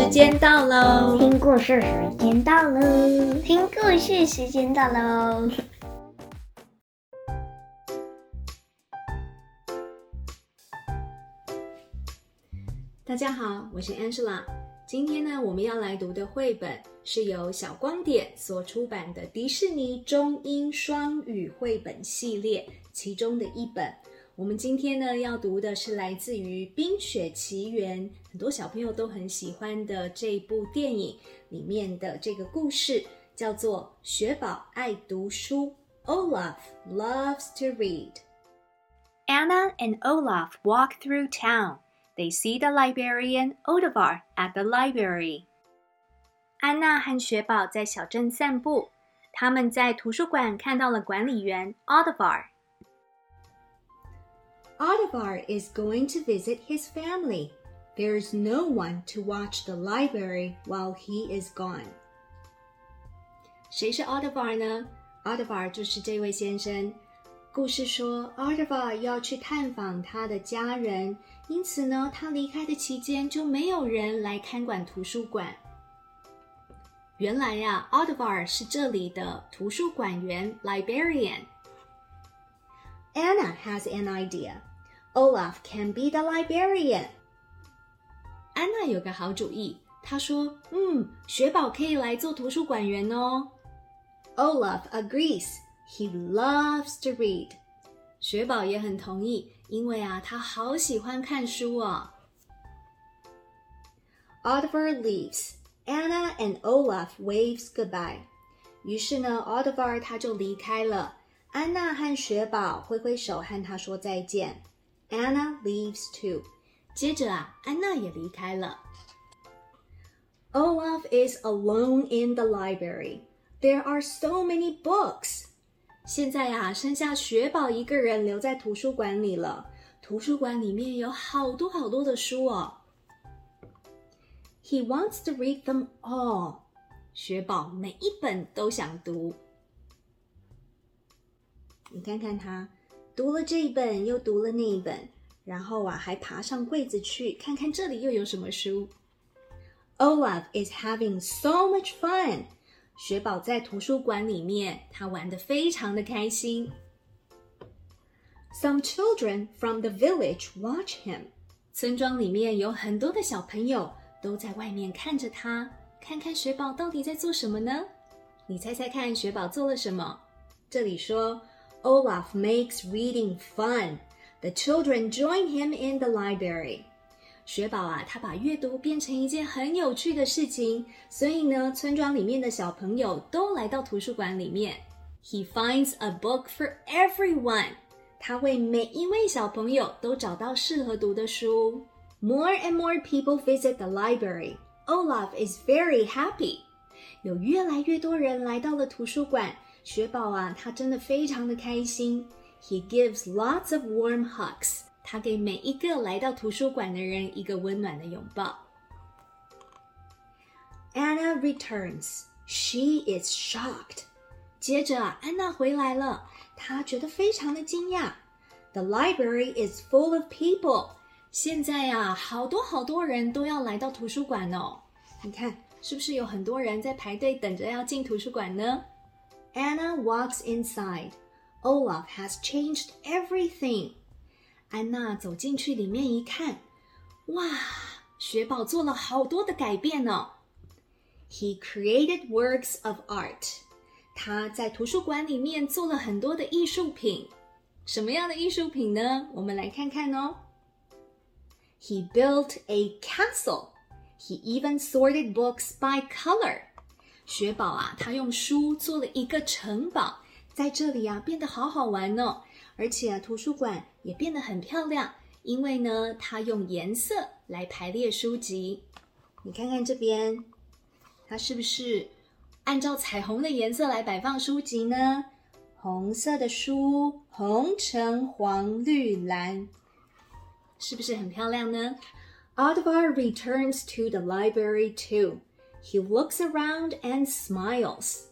时间到喽！听故事时间到喽！听故事时间到喽！大家好，我是 Angela。今天呢，我们要来读的绘本是由小光点所出版的迪士尼中英双语绘本系列其中的一本。我们今天呢要读的是来自于《冰雪奇缘》，很多小朋友都很喜欢的这部电影里面的这个故事，叫做《雪宝爱读书》。Olaf loves to read. Anna and Olaf walk through town. They see the librarian Oddvar at the library. 安娜和雪宝在小镇散步，他们在图书馆看到了管理员 Oddvar。Oddvar is going to visit his family. There's no one to watch the library while he is gone. 谁是 Oddvar 呢？Oddvar 就是这位先生。故事说，Oddvar 要去探访他的家人，因此呢，他离开的期间就没有人来看管图书馆。原来呀，Oddvar 是这里的图书馆员 （librarian）。Anna has an idea. Olaf can be the librarian. 安娜有个好主意，她说：“嗯，雪宝可以来做图书馆员哦。” Olaf agrees. He loves to read. 雪宝也很同意，因为啊，他好喜欢看书哦。Oddvar leaves. Anna and Olaf waves goodbye. 于是呢，Oddvar 他就离开了。安娜和雪宝挥挥手，和他说再见。 Anna leaves too. 接着啊，安娜也离开了。Olaf is alone in the library. There are so many books. 现在啊，剩下雪宝一个人留在图书馆里了。图书馆里面有好多好多的书哦。He wants to read them all. 雪宝每一本都想读。你看看他。 读了这一本，又读了那一本，然后啊，还爬上柜子去看看这里又有什么书。Olaf is having so much fun。雪宝在图书馆里面，他玩得非常的开心。Some children from the village watch him。村庄里面有很多的小朋友都在外面看着他，看看雪宝到底在做什么呢？你猜猜看，雪宝做了什么？这里说。Olaf makes reading fun. The children join him in the library. 雪宝啊，他把阅读变成一件很有趣的事情，所以呢，村庄里面的小朋友都来到图书馆里面。He finds a book for everyone. 他为每一位小朋友都找到适合读的书。More and more people visit the library. Olaf is very happy. 有越来越多人来到了图书馆。 雪宝啊，他真的非常的开心。He gives lots of warm hugs. 他给每一个来到图书馆的人一个温暖的拥抱。Anna returns. She is shocked. 接着啊，安娜回来了，她觉得非常的惊讶。The library is full of people. 现在呀，好多好多人都要来到图书馆哦。你看，是不是有很多人在排队等着要进图书馆呢 ？Anna walks inside. Olaf has changed everything. 安娜走进去里面一看，哇，雪宝做了好多的改变哦。He created works of art. 他在图书馆里面做了很多的艺术品。什么样的艺术品呢？我们来看看哦。He built a castle. He even sorted books by color. 雪宝啊，他用书做了一个城堡，在这里啊变得好好玩哦，而且啊图书馆也变得很漂亮，因为呢他用颜色来排列书籍。你看看这边，它是不是按照彩虹的颜色来摆放书籍呢？红色的书，红橙黄绿蓝，是不是很漂亮呢？Oddvar returns to the library too. He looks around and smiles.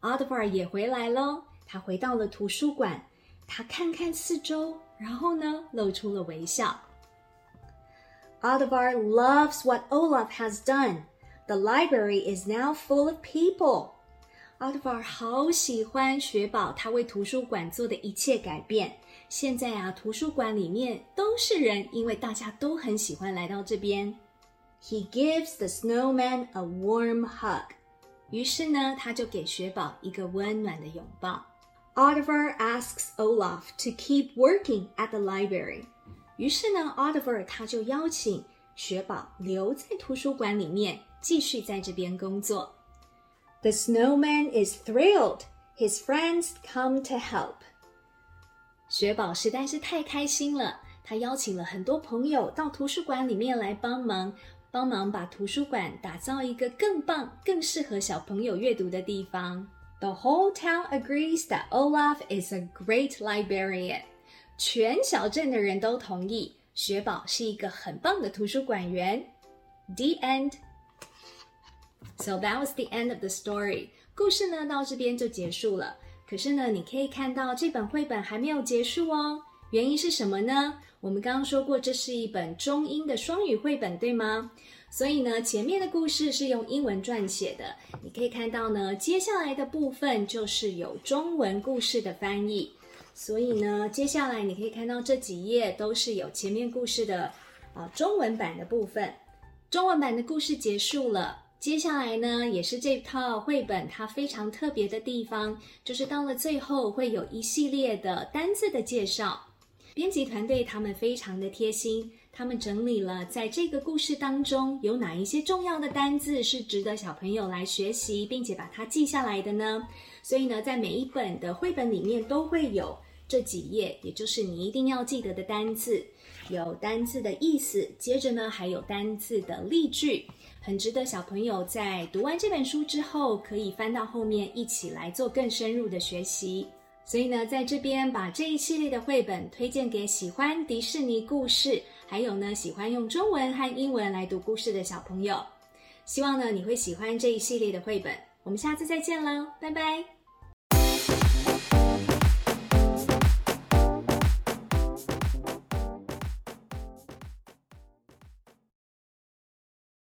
Oddvar 也回来喽。他回到了图书馆，他看看四周，然后呢，露出了微笑。 Oddvar loves what Olaf has done. The library is now full of people. Oddvar 好喜欢雪宝他为图书馆做的一切改变。现在啊，图书馆里面都是人，因为大家都很喜欢来到这边。 He gives the snowman a warm hug. 于是呢，他就给雪宝一个温暖的拥抱。Oddvar asks Olaf to keep working at the library. 于是呢，Oddvar 他就邀请雪宝留在图书馆里面，继续在这边工作。The snowman is thrilled. His friends come to help. 雪宝实在是太开心了，他邀请了很多朋友到图书馆里面来帮忙， 帮忙把图书馆打造一个更棒、更适合小朋友阅读的地方。The whole town agrees that Olaf is a great librarian. 全小镇的人都同意，雪宝是一个很棒的图书馆员。The end. So that was the end of the story. 故事呢，到这边就结束了。可是呢，你可以看到这本绘本还没有结束哦。原因是什么呢？我们刚刚说过，这是一本中英的双语绘本，对吗？所以呢，前面的故事是用英文撰写的。你可以看到呢，接下来的部分就是有中文故事的翻译。所以呢，接下来你可以看到这几页都是有前面故事的啊中文版的部分。中文版的故事结束了。接下来呢，也是这套绘本它非常特别的地方，就是到了最后会有一系列的单字的介绍。编辑团队他们非常的贴心，他们整理了在这个故事当中有哪一些重要的单字是值得小朋友来学习，并且把它记下来的呢？所以呢，在每一本的绘本里面都会有这几页，也就是你一定要记得的单字，有单字的意思，接着呢还有单字的例句。很值得小朋友在读完这本书之后，可以翻到后面一起来做更深入的学习。所以呢，在这边把这一系列的绘本推荐给喜欢迪士尼故事，还有呢喜欢用中文和英文来读故事的小朋友。希望呢你会喜欢这一系列的绘本。我们下次再见喽，拜拜。